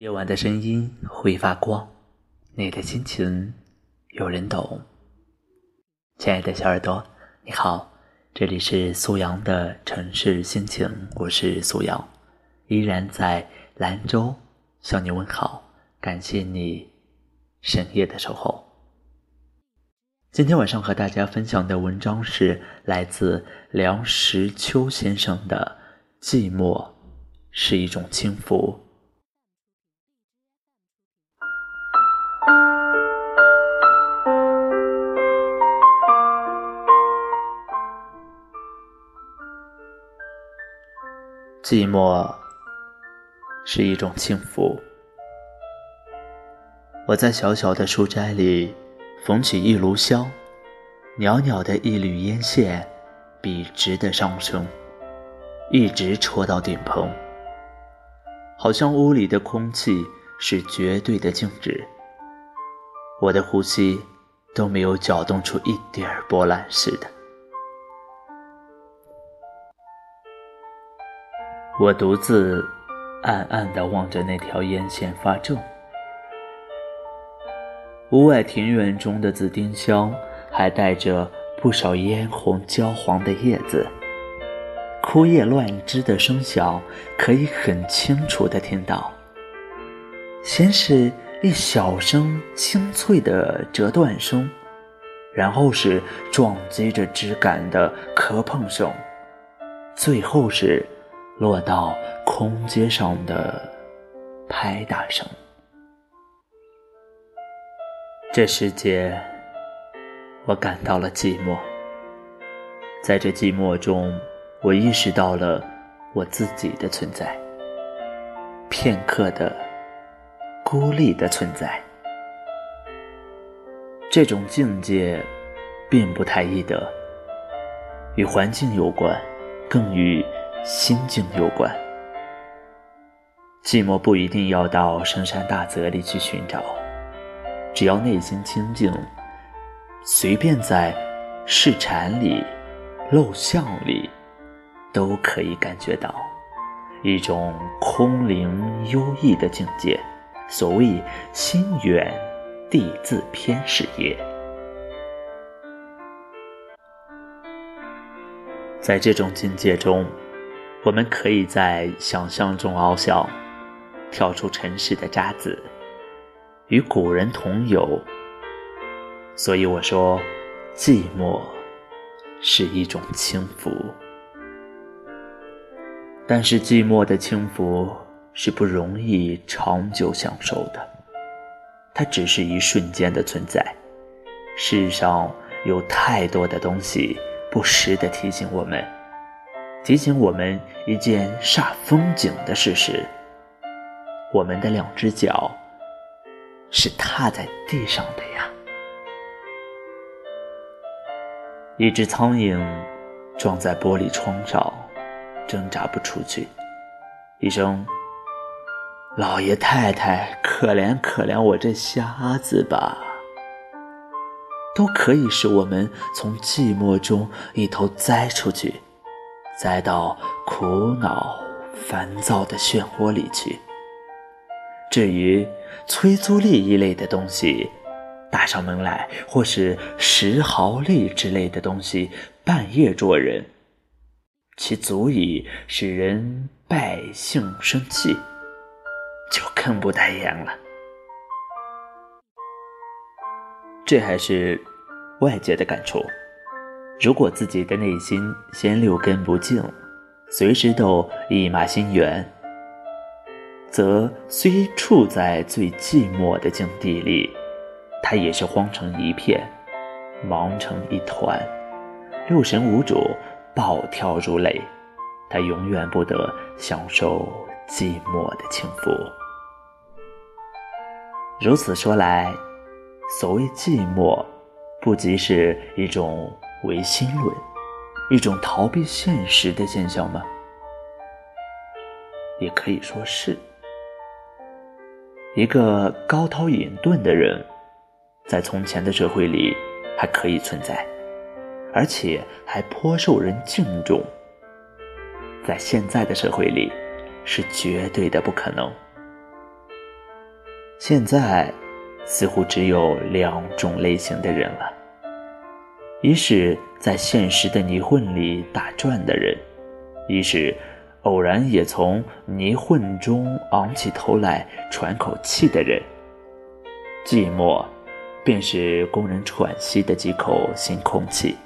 夜晚的声音会发光，你的心情有人懂。亲爱的小耳朵，你好，这里是苏阳的城市心情，我是苏阳，依然在兰州向你问好，感谢你深夜的守候。今天晚上和大家分享的文章是来自梁实秋先生的《寂寞是一种轻浮》。寂寞是一种幸福。我在小小的书斋里缝起一炉香，袅袅的一缕烟线笔直的上升，一直戳到顶棚，好像屋里的空气是绝对的静止，我的呼吸都没有搅动出一点波澜似的。我独自暗暗地望着那条烟线发怔。屋外庭院中的紫丁香还带着不少嫣红焦黄的叶子，枯叶乱枝的声响可以很清楚地听到。先是一小声清脆的折断声，然后是撞击着枝干的磕碰声，最后是。落到空阶上的拍打声。这世界，我感到了寂寞。在这寂寞中，我意识到了我自己的存在，片刻的孤立的存在。这种境界，并不太易得，与环境有关，更与。心境有关，寂寞不一定要到深山大泽里去寻找，只要内心清静，随便在市禅里、陋巷里，都可以感觉到一种空灵幽逸的境界。所谓心远地自偏是也。在这种境界中。我们可以在想象中翱翔，跳出尘世的渣滓，与古人同游。所以我说，寂寞是一种轻浮。但是寂寞的轻浮是不容易长久享受的，它只是一瞬间的存在。世上有太多的东西，不时地提醒我们。提醒我们一件煞风景的事实：我们的两只脚是踏在地上的呀。一只苍蝇撞在玻璃窗上，挣扎不出去。一声“老爷太太，可怜可怜我这瞎子吧”，都可以使我们从寂寞中一头栽出去。栽到苦恼、烦躁的漩涡里去。至于催租力一类的东西，打上门来，或是石毫力之类的东西，半夜捉人，其足以使人败兴生气，就更不待言了。这还是外界的感触。如果自己的内心先六根不净，随时都一马心猿，则虽处在最寂寞的境地里，他也是慌成一片，忙成一团，六神无主，暴跳如雷。他永远不得享受寂寞的轻浮。如此说来，所谓寂寞，不即是一种？唯心论，一种逃避现实的现象吗？也可以说是。一个高韬隐遁的人，在从前的社会里还可以存在，而且还颇受人敬重；在现在的社会里，是绝对的不可能。现在似乎只有两种类型的人了：一是在现实的泥混里打转的人，一是偶然也从泥混中昂起头来喘口气的人。寂寞，便是工人喘息的几口新空气。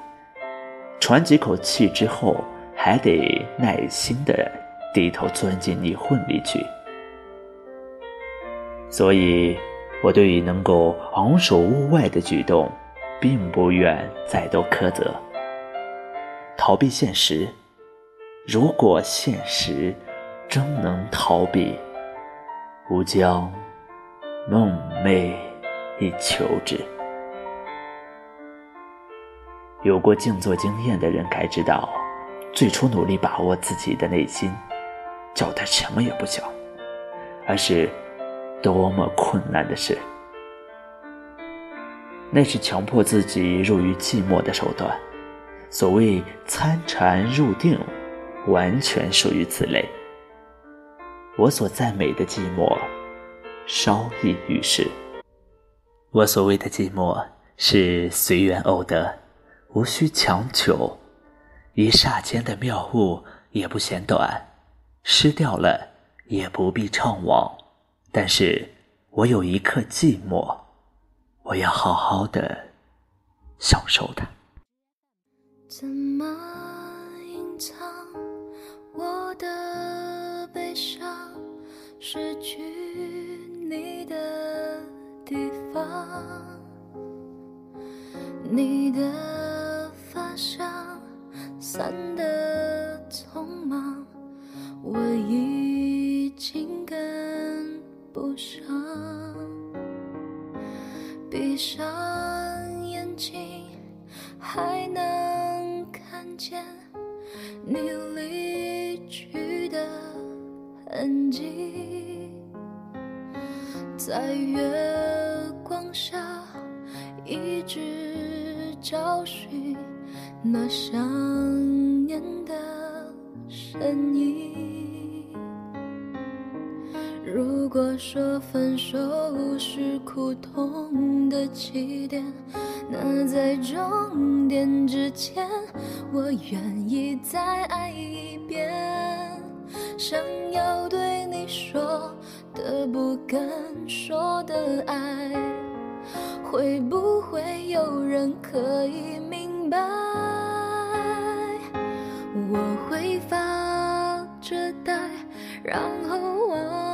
喘几口气之后，还得耐心的低头钻进泥混里去。所以，我对于能够昂首物外的举动，并不愿再多苛责。逃避现实，如果现实真能逃避，吾将梦寐以求之。有过静坐经验的人该知道，最初努力把握自己的内心，叫他什么也不想，而是。多么困难的事！那是强迫自己入于寂寞的手段。所谓参禅入定，完全属于此类。我所赞美的寂寞，稍异于世。我所谓的寂寞，是随缘偶得，无需强求。一霎间的妙物也不嫌短，失掉了也不必怅惘。但是，我有一刻寂寞，我要好好的享受它。怎么隐藏我的悲伤？失去你的地方，你的发香散得匆忙，我已上眼睛，还能看见你离去的痕迹，在月光下一直找寻那想念的身影。如果说分手是苦痛的起点，那在终点之前，我愿意再爱一遍。想要对你说的不敢说的爱，会不会有人可以明白？我会发着呆，然后忘。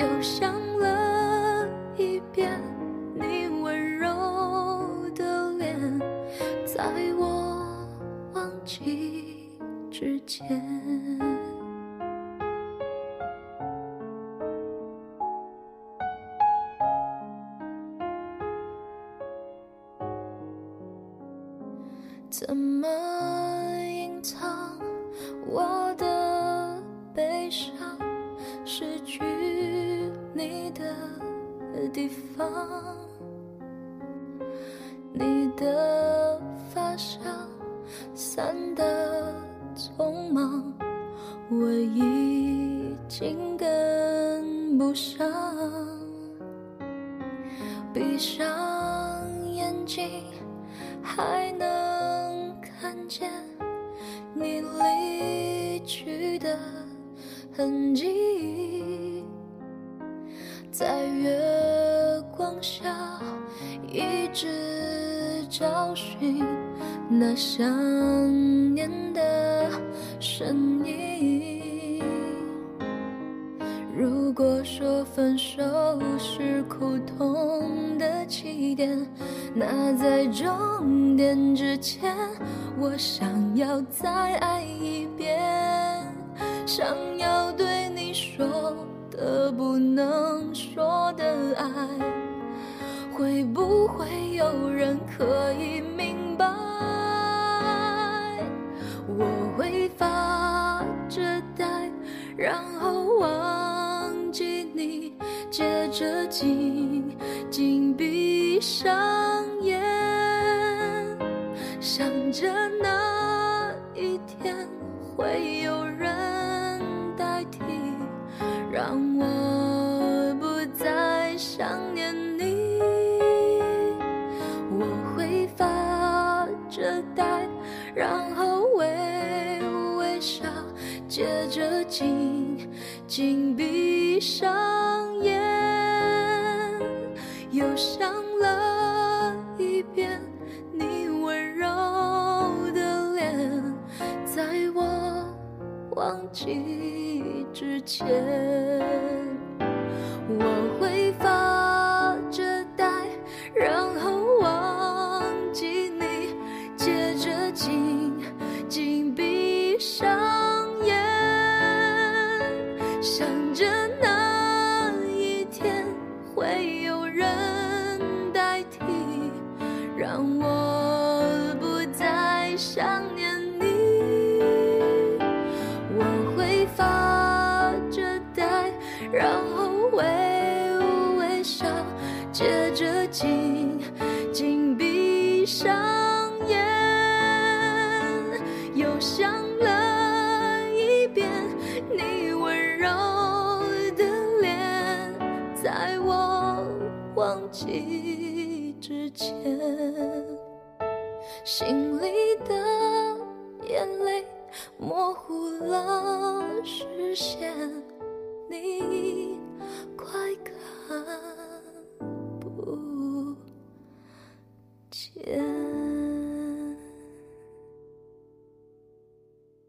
又想了一遍你温柔的脸，在我忘记之前。怎么的地方，你的发香散得匆忙，我已经跟不上。闭上眼睛，还能看见你离去的痕迹。在月光下，一直找寻那想念的身影。如果说分手是苦痛的起点，那在终点之前，我想要再爱一遍，想要对你。说可不能说的爱，会不会有人可以明白？我会发着呆，然后忘记你，接着紧紧闭上眼，想着那一天会有接着紧紧闭上眼，又想了一遍你温柔的脸，在我忘记之前，忘记之前。心里的眼泪模糊了视线，你快看